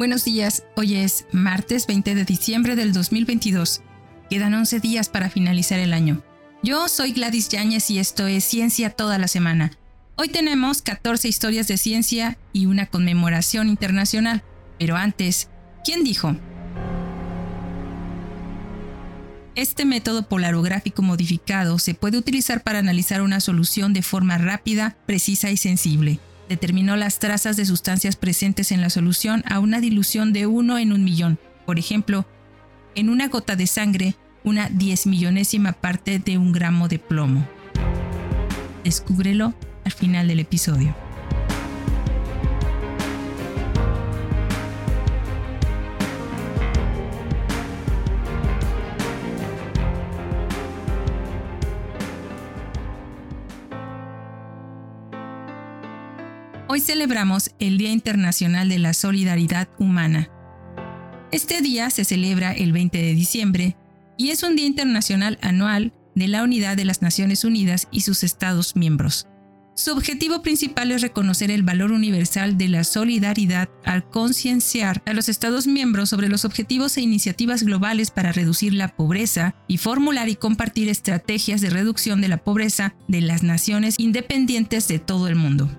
Buenos días, hoy es martes 20 de diciembre del 2022. Quedan 11 días para finalizar el año. Yo soy Gladys Yáñez y esto es Ciencia toda la semana. Hoy tenemos 14 historias de ciencia y una conmemoración internacional. Pero antes, ¿quién dijo? Este método polarográfico modificado se puede utilizar para analizar una solución de forma rápida, precisa y sensible determinó las trazas de sustancias presentes en la solución a una dilución de 1 en un millón. Por ejemplo, en una gota de sangre, una diez millonésima parte de un gramo de plomo. Descúbrelo al final del episodio. Celebramos el Día Internacional de la Solidaridad Humana. Este día se celebra el 20 de diciembre y es un día internacional anual de la Unidad de las Naciones Unidas y sus Estados miembros. Su objetivo principal es reconocer el valor universal de la solidaridad al concienciar a los Estados miembros sobre los objetivos e iniciativas globales para reducir la pobreza y formular y compartir estrategias de reducción de la pobreza de las naciones independientes de todo el mundo.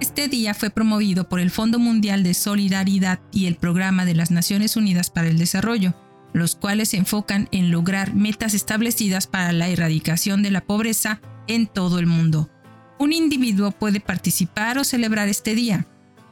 Este día fue promovido por el Fondo Mundial de Solidaridad y el Programa de las Naciones Unidas para el Desarrollo, los cuales se enfocan en lograr metas establecidas para la erradicación de la pobreza en todo el mundo. Un individuo puede participar o celebrar este día,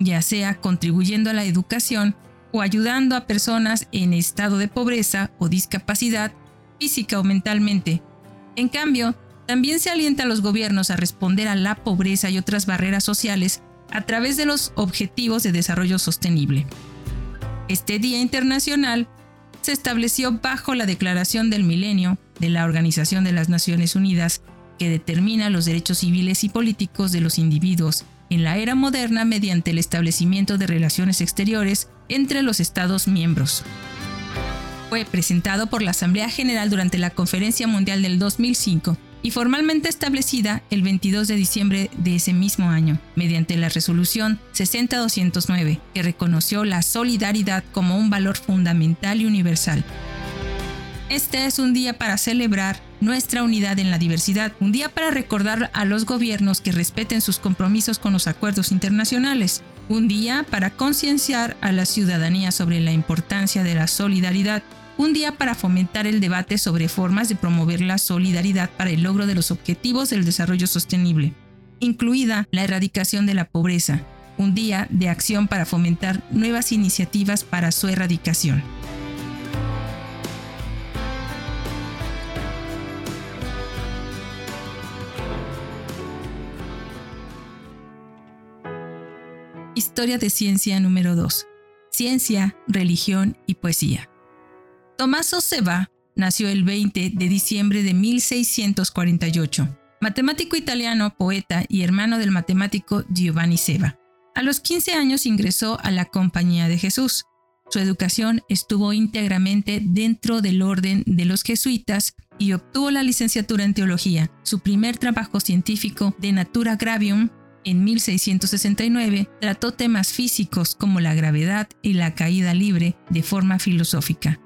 ya sea contribuyendo a la educación o ayudando a personas en estado de pobreza o discapacidad física o mentalmente. En cambio, también se alienta a los gobiernos a responder a la pobreza y otras barreras sociales a través de los Objetivos de Desarrollo Sostenible. Este Día Internacional se estableció bajo la Declaración del Milenio de la Organización de las Naciones Unidas, que determina los derechos civiles y políticos de los individuos en la era moderna mediante el establecimiento de relaciones exteriores entre los Estados miembros. Fue presentado por la Asamblea General durante la Conferencia Mundial del 2005 y formalmente establecida el 22 de diciembre de ese mismo año, mediante la resolución 60209, que reconoció la solidaridad como un valor fundamental y universal. Este es un día para celebrar nuestra unidad en la diversidad, un día para recordar a los gobiernos que respeten sus compromisos con los acuerdos internacionales, un día para concienciar a la ciudadanía sobre la importancia de la solidaridad un día para fomentar el debate sobre formas de promover la solidaridad para el logro de los objetivos del desarrollo sostenible, incluida la erradicación de la pobreza, un día de acción para fomentar nuevas iniciativas para su erradicación. Historia de ciencia número 2. Ciencia, religión y poesía. Tommaso Seba nació el 20 de diciembre de 1648, matemático italiano, poeta y hermano del matemático Giovanni Seba. A los 15 años ingresó a la Compañía de Jesús. Su educación estuvo íntegramente dentro del orden de los jesuitas y obtuvo la licenciatura en teología. Su primer trabajo científico, De Natura Gravium, en 1669, trató temas físicos como la gravedad y la caída libre de forma filosófica.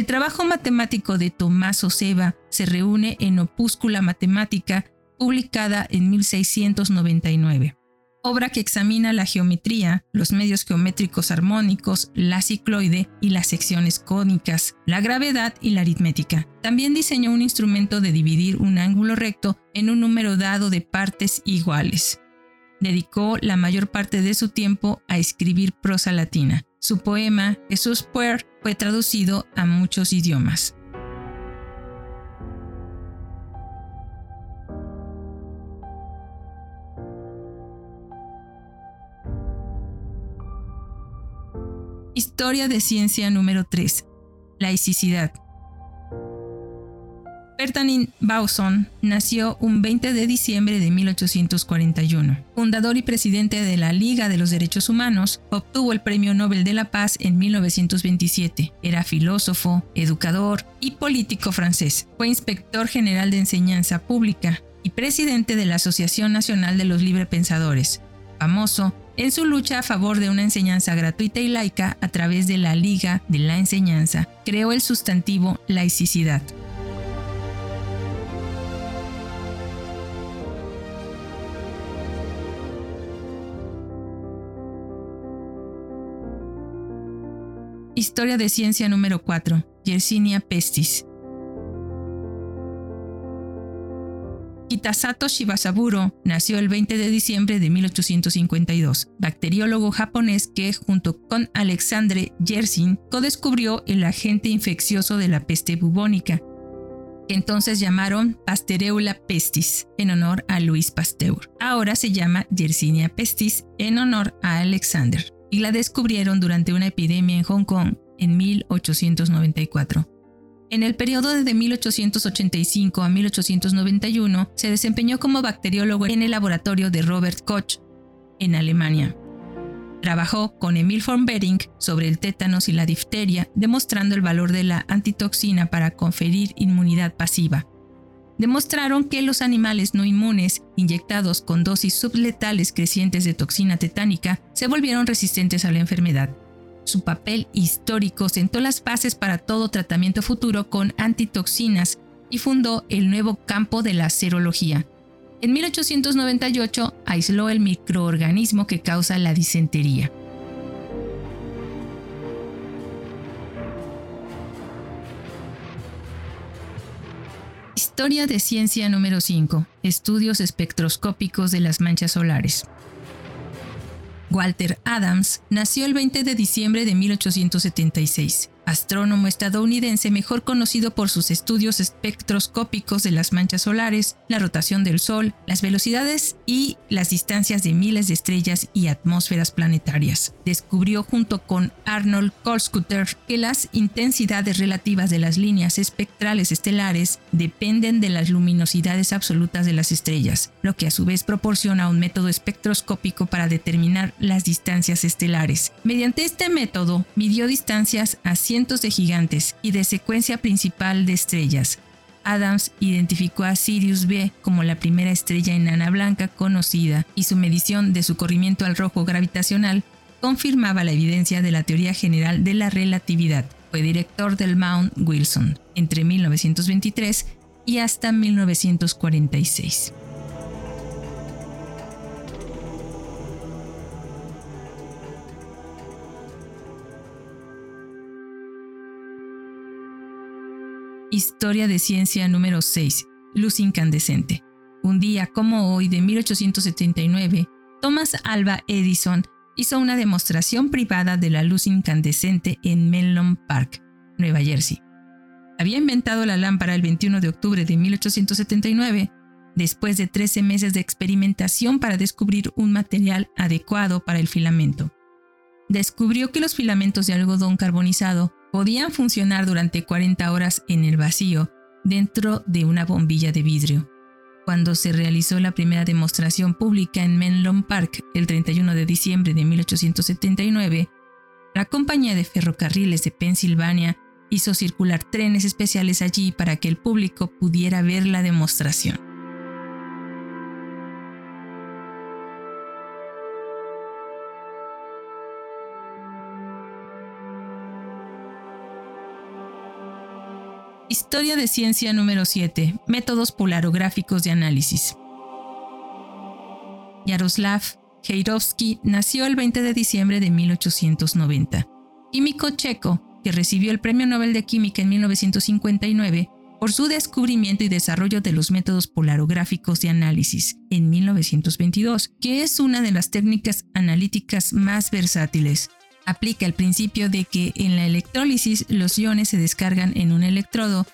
El trabajo matemático de Tomás Seba se reúne en Opúscula Matemática, publicada en 1699, obra que examina la geometría, los medios geométricos armónicos, la cicloide y las secciones cónicas, la gravedad y la aritmética. También diseñó un instrumento de dividir un ángulo recto en un número dado de partes iguales. Dedicó la mayor parte de su tiempo a escribir prosa latina. Su poema Jesús Puer fue traducido a muchos idiomas. Historia de ciencia número 3. Laicidad. Bertanin Bauson nació un 20 de diciembre de 1841. Fundador y presidente de la Liga de los Derechos Humanos, obtuvo el Premio Nobel de la Paz en 1927. Era filósofo, educador y político francés. Fue inspector general de enseñanza pública y presidente de la Asociación Nacional de los Librepensadores, famoso en su lucha a favor de una enseñanza gratuita y laica a través de la Liga de la Enseñanza, creó el sustantivo laicidad. Historia de ciencia número 4. Yersinia pestis. Kitasato Shibasaburo nació el 20 de diciembre de 1852, bacteriólogo japonés que, junto con Alexandre Yersin, co-descubrió el agente infeccioso de la peste bubónica, que entonces llamaron Pastereula pestis, en honor a Luis Pasteur. Ahora se llama Yersinia pestis, en honor a Alexander, y la descubrieron durante una epidemia en Hong Kong en 1894. En el periodo de 1885 a 1891 se desempeñó como bacteriólogo en el laboratorio de Robert Koch, en Alemania. Trabajó con Emil von Behring sobre el tétanos y la difteria, demostrando el valor de la antitoxina para conferir inmunidad pasiva. Demostraron que los animales no inmunes, inyectados con dosis subletales crecientes de toxina tetánica, se volvieron resistentes a la enfermedad. Su papel histórico sentó las bases para todo tratamiento futuro con antitoxinas y fundó el nuevo campo de la serología. En 1898 aisló el microorganismo que causa la disentería. Historia de ciencia número 5. Estudios espectroscópicos de las manchas solares. Walter Adams nació el 20 de diciembre de 1876 astrónomo estadounidense mejor conocido por sus estudios espectroscópicos de las manchas solares, la rotación del Sol, las velocidades y las distancias de miles de estrellas y atmósferas planetarias. Descubrió junto con Arnold Kohlschutter que las intensidades relativas de las líneas espectrales estelares dependen de las luminosidades absolutas de las estrellas, lo que a su vez proporciona un método espectroscópico para determinar las distancias estelares. Mediante este método, midió distancias a de gigantes y de secuencia principal de estrellas. Adams identificó a Sirius B como la primera estrella enana blanca conocida y su medición de su corrimiento al rojo gravitacional confirmaba la evidencia de la teoría general de la relatividad. Fue director del Mount Wilson entre 1923 y hasta 1946. Historia de ciencia número 6. Luz incandescente. Un día como hoy de 1879, Thomas Alva Edison hizo una demostración privada de la luz incandescente en Menlo Park, Nueva Jersey. Había inventado la lámpara el 21 de octubre de 1879, después de 13 meses de experimentación para descubrir un material adecuado para el filamento. Descubrió que los filamentos de algodón carbonizado podían funcionar durante 40 horas en el vacío dentro de una bombilla de vidrio. Cuando se realizó la primera demostración pública en Menlo Park el 31 de diciembre de 1879, la compañía de ferrocarriles de Pensilvania hizo circular trenes especiales allí para que el público pudiera ver la demostración. Historia de ciencia número 7. Métodos polarográficos de análisis. Yaroslav Heirovsky nació el 20 de diciembre de 1890. Químico checo que recibió el Premio Nobel de Química en 1959 por su descubrimiento y desarrollo de los métodos polarográficos de análisis en 1922, que es una de las técnicas analíticas más versátiles aplica el principio de que en la electrólisis los iones se descargan en un electrodo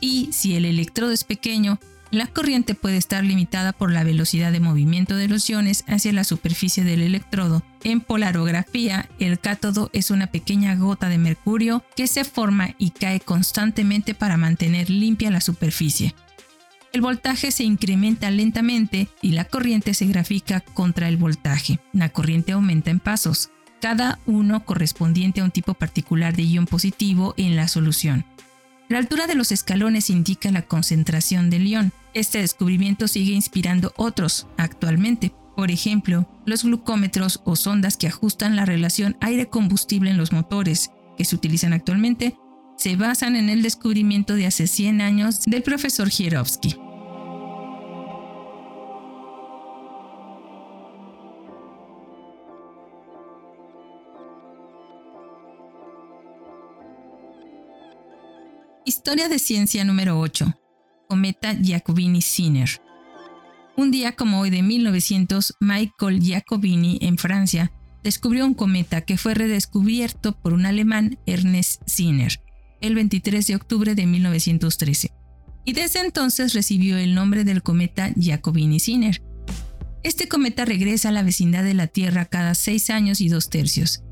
y si el electrodo es pequeño, la corriente puede estar limitada por la velocidad de movimiento de los iones hacia la superficie del electrodo. En polarografía, el cátodo es una pequeña gota de mercurio que se forma y cae constantemente para mantener limpia la superficie. El voltaje se incrementa lentamente y la corriente se grafica contra el voltaje. La corriente aumenta en pasos cada uno correspondiente a un tipo particular de ion positivo en la solución. La altura de los escalones indica la concentración del ion. Este descubrimiento sigue inspirando otros actualmente. Por ejemplo, los glucómetros o sondas que ajustan la relación aire-combustible en los motores, que se utilizan actualmente, se basan en el descubrimiento de hace 100 años del profesor Hierovsky. Historia de ciencia número 8. Cometa Giacobini-Zinner. Un día como hoy de 1900, Michael Giacobini, en Francia, descubrió un cometa que fue redescubierto por un alemán, Ernest Zinner, el 23 de octubre de 1913. Y desde entonces recibió el nombre del cometa Giacobini-Zinner. Este cometa regresa a la vecindad de la Tierra cada seis años y dos tercios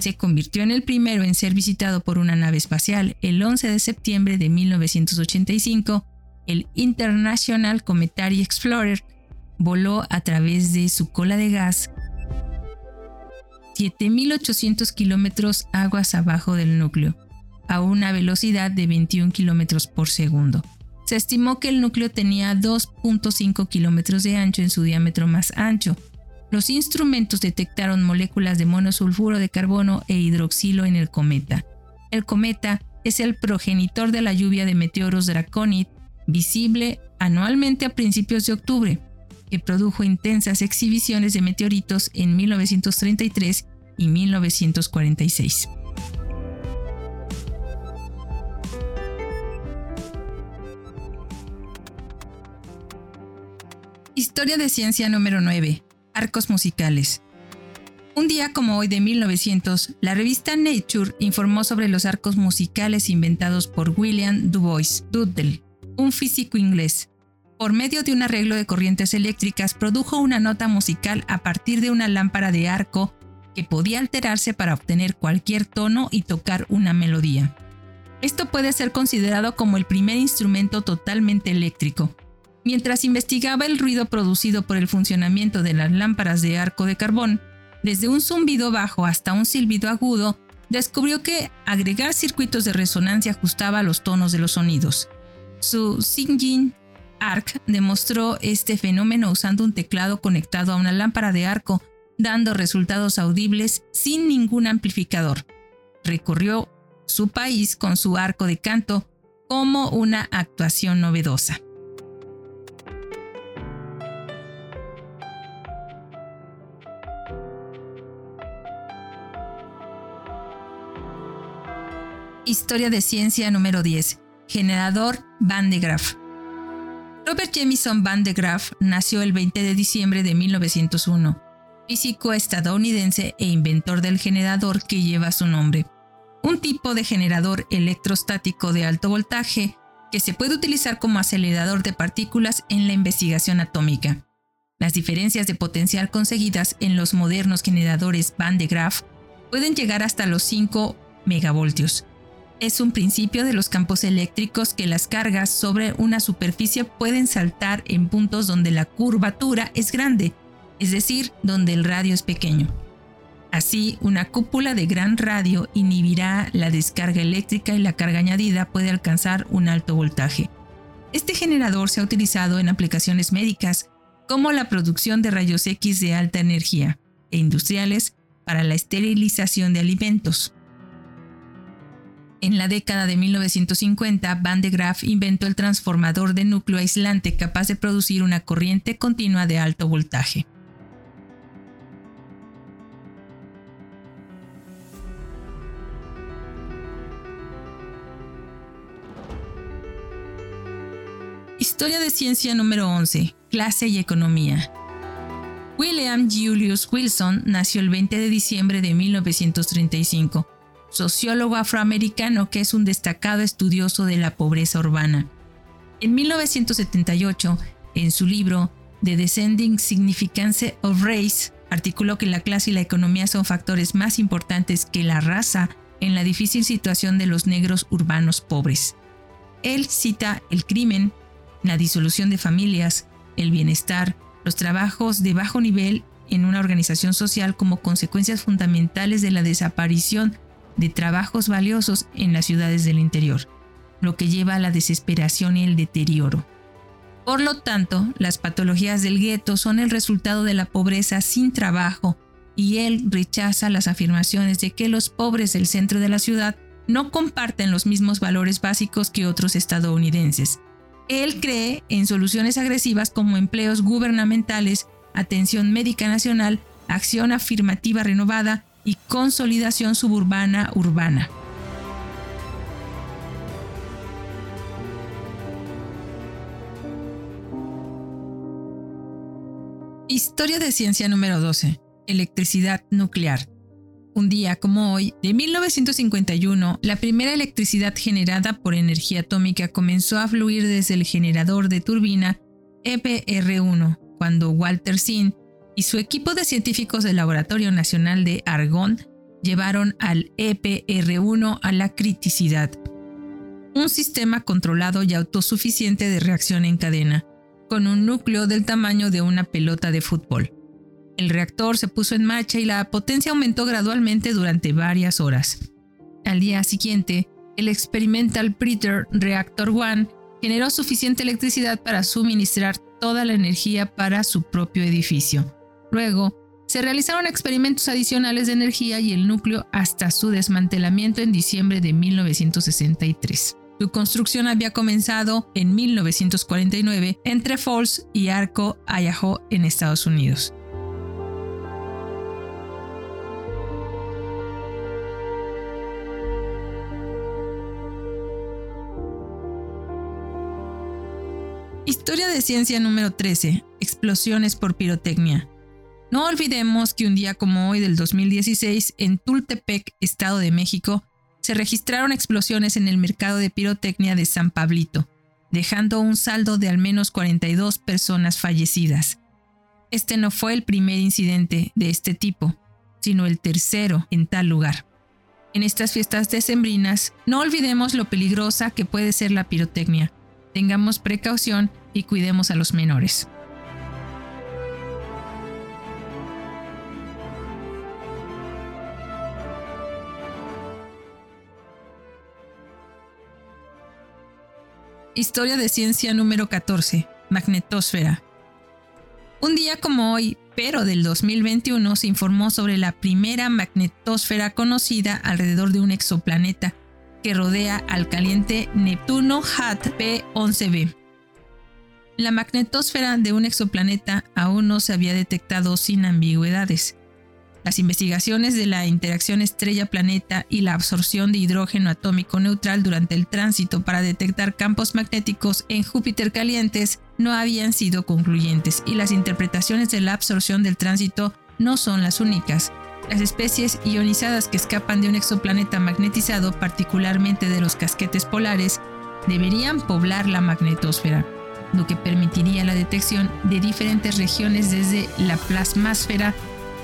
se convirtió en el primero en ser visitado por una nave espacial el 11 de septiembre de 1985. El International Cometary Explorer voló a través de su cola de gas 7.800 kilómetros aguas abajo del núcleo, a una velocidad de 21 kilómetros por segundo. Se estimó que el núcleo tenía 2.5 kilómetros de ancho en su diámetro más ancho, los instrumentos detectaron moléculas de monosulfuro de carbono e hidroxilo en el cometa. El cometa es el progenitor de la lluvia de meteoros Draconid, visible anualmente a principios de octubre, que produjo intensas exhibiciones de meteoritos en 1933 y 1946. Historia de ciencia número 9 arcos musicales. Un día como hoy de 1900, la revista Nature informó sobre los arcos musicales inventados por William Dubois Duddell, un físico inglés. Por medio de un arreglo de corrientes eléctricas, produjo una nota musical a partir de una lámpara de arco que podía alterarse para obtener cualquier tono y tocar una melodía. Esto puede ser considerado como el primer instrumento totalmente eléctrico, Mientras investigaba el ruido producido por el funcionamiento de las lámparas de arco de carbón, desde un zumbido bajo hasta un silbido agudo, descubrió que agregar circuitos de resonancia ajustaba los tonos de los sonidos. Su Singing Arc demostró este fenómeno usando un teclado conectado a una lámpara de arco, dando resultados audibles sin ningún amplificador. Recorrió su país con su arco de canto como una actuación novedosa. Historia de ciencia número 10. Generador Van de Graaff. Robert Jamison Van de Graaff nació el 20 de diciembre de 1901, físico estadounidense e inventor del generador que lleva su nombre. Un tipo de generador electrostático de alto voltaje que se puede utilizar como acelerador de partículas en la investigación atómica. Las diferencias de potencial conseguidas en los modernos generadores Van de Graaff pueden llegar hasta los 5 megavoltios, es un principio de los campos eléctricos que las cargas sobre una superficie pueden saltar en puntos donde la curvatura es grande, es decir, donde el radio es pequeño. Así, una cúpula de gran radio inhibirá la descarga eléctrica y la carga añadida puede alcanzar un alto voltaje. Este generador se ha utilizado en aplicaciones médicas como la producción de rayos X de alta energía e industriales para la esterilización de alimentos. En la década de 1950, Van de Graaff inventó el transformador de núcleo aislante capaz de producir una corriente continua de alto voltaje. Historia de ciencia número 11. Clase y economía. William Julius Wilson nació el 20 de diciembre de 1935 sociólogo afroamericano que es un destacado estudioso de la pobreza urbana. En 1978, en su libro The Descending Significance of Race, articuló que la clase y la economía son factores más importantes que la raza en la difícil situación de los negros urbanos pobres. Él cita el crimen, la disolución de familias, el bienestar, los trabajos de bajo nivel en una organización social como consecuencias fundamentales de la desaparición de trabajos valiosos en las ciudades del interior, lo que lleva a la desesperación y el deterioro. Por lo tanto, las patologías del gueto son el resultado de la pobreza sin trabajo y él rechaza las afirmaciones de que los pobres del centro de la ciudad no comparten los mismos valores básicos que otros estadounidenses. Él cree en soluciones agresivas como empleos gubernamentales, atención médica nacional, acción afirmativa renovada y consolidación suburbana urbana. Historia de ciencia número 12. Electricidad nuclear. Un día como hoy, de 1951, la primera electricidad generada por energía atómica comenzó a fluir desde el generador de turbina EPR-1, cuando Walter Sinn y su equipo de científicos del Laboratorio Nacional de Argonne llevaron al EPR-1 a la criticidad, un sistema controlado y autosuficiente de reacción en cadena, con un núcleo del tamaño de una pelota de fútbol. El reactor se puso en marcha y la potencia aumentó gradualmente durante varias horas. Al día siguiente, el Experimental Preter Reactor 1 generó suficiente electricidad para suministrar toda la energía para su propio edificio. Luego, se realizaron experimentos adicionales de energía y el núcleo hasta su desmantelamiento en diciembre de 1963. Su construcción había comenzado en 1949 entre Falls y Arco, Idaho, en Estados Unidos. Historia de ciencia número 13. Explosiones por pirotecnia. No olvidemos que un día como hoy del 2016, en Tultepec, Estado de México, se registraron explosiones en el mercado de pirotecnia de San Pablito, dejando un saldo de al menos 42 personas fallecidas. Este no fue el primer incidente de este tipo, sino el tercero en tal lugar. En estas fiestas decembrinas, no olvidemos lo peligrosa que puede ser la pirotecnia, Tengamos precaución y cuidemos a los menores. Historia de ciencia número 14. Magnetosfera. Un día como hoy, pero del 2021, se informó sobre la primera magnetosfera conocida alrededor de un exoplaneta que rodea al caliente Neptuno HAT P11b. La magnetosfera de un exoplaneta aún no se había detectado sin ambigüedades. Las investigaciones de la interacción estrella-planeta y la absorción de hidrógeno atómico neutral durante el tránsito para detectar campos magnéticos en Júpiter calientes no habían sido concluyentes y las interpretaciones de la absorción del tránsito no son las únicas. Las especies ionizadas que escapan de un exoplaneta magnetizado, particularmente de los casquetes polares, deberían poblar la magnetosfera, lo que permitiría la detección de diferentes regiones desde la plasmásfera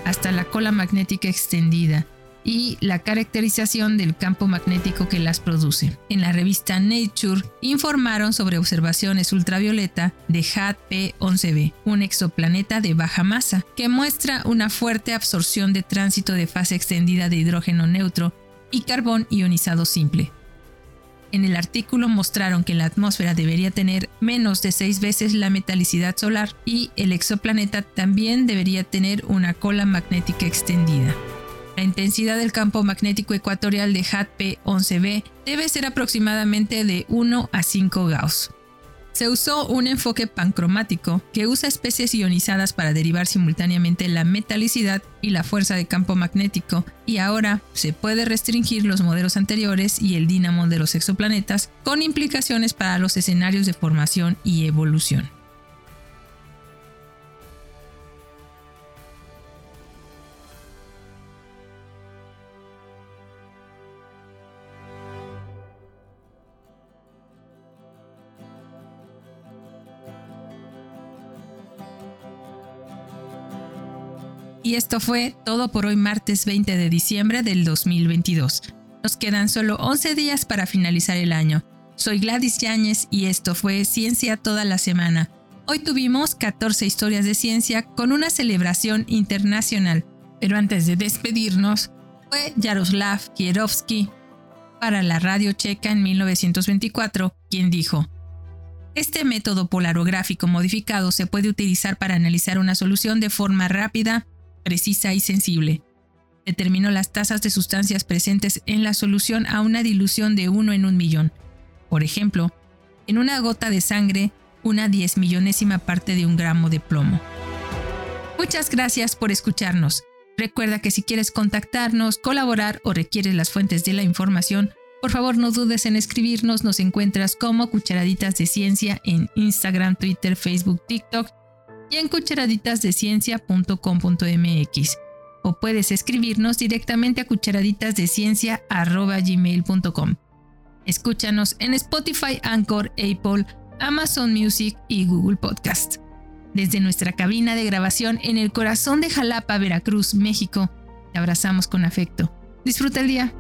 hasta la cola magnética extendida, y la caracterización del campo magnético que las produce. En la revista Nature informaron sobre observaciones ultravioleta de HAT P11b, un exoplaneta de baja masa, que muestra una fuerte absorción de tránsito de fase extendida de hidrógeno neutro y carbón ionizado simple. En el artículo mostraron que la atmósfera debería tener menos de seis veces la metalicidad solar y el exoplaneta también debería tener una cola magnética extendida. La intensidad del campo magnético ecuatorial de HAT-P11b debe ser aproximadamente de 1 a 5 Gauss. Se usó un enfoque pancromático que usa especies ionizadas para derivar simultáneamente la metalicidad y la fuerza de campo magnético, y ahora se puede restringir los modelos anteriores y el dínamo de los exoplanetas con implicaciones para los escenarios de formación y evolución. Y esto fue todo por hoy martes 20 de diciembre del 2022. Nos quedan solo 11 días para finalizar el año. Soy Gladys Yáñez y esto fue Ciencia toda la semana. Hoy tuvimos 14 historias de ciencia con una celebración internacional. Pero antes de despedirnos, fue Yaroslav Kierovsky para la radio checa en 1924 quien dijo, Este método polarográfico modificado se puede utilizar para analizar una solución de forma rápida, precisa y sensible. Determinó las tasas de sustancias presentes en la solución a una dilución de 1 en un millón. Por ejemplo, en una gota de sangre, una diez millonésima parte de un gramo de plomo. Muchas gracias por escucharnos. Recuerda que si quieres contactarnos, colaborar o requieres las fuentes de la información, por favor no dudes en escribirnos, nos encuentras como Cucharaditas de Ciencia en Instagram, Twitter, Facebook, TikTok y en cucharaditasdeciencia.com.mx o puedes escribirnos directamente a cucharaditasdeciencia.gmail.com. Escúchanos en Spotify, Anchor, Apple, Amazon Music y Google Podcast. Desde nuestra cabina de grabación en el corazón de Jalapa, Veracruz, México, te abrazamos con afecto. Disfruta el día.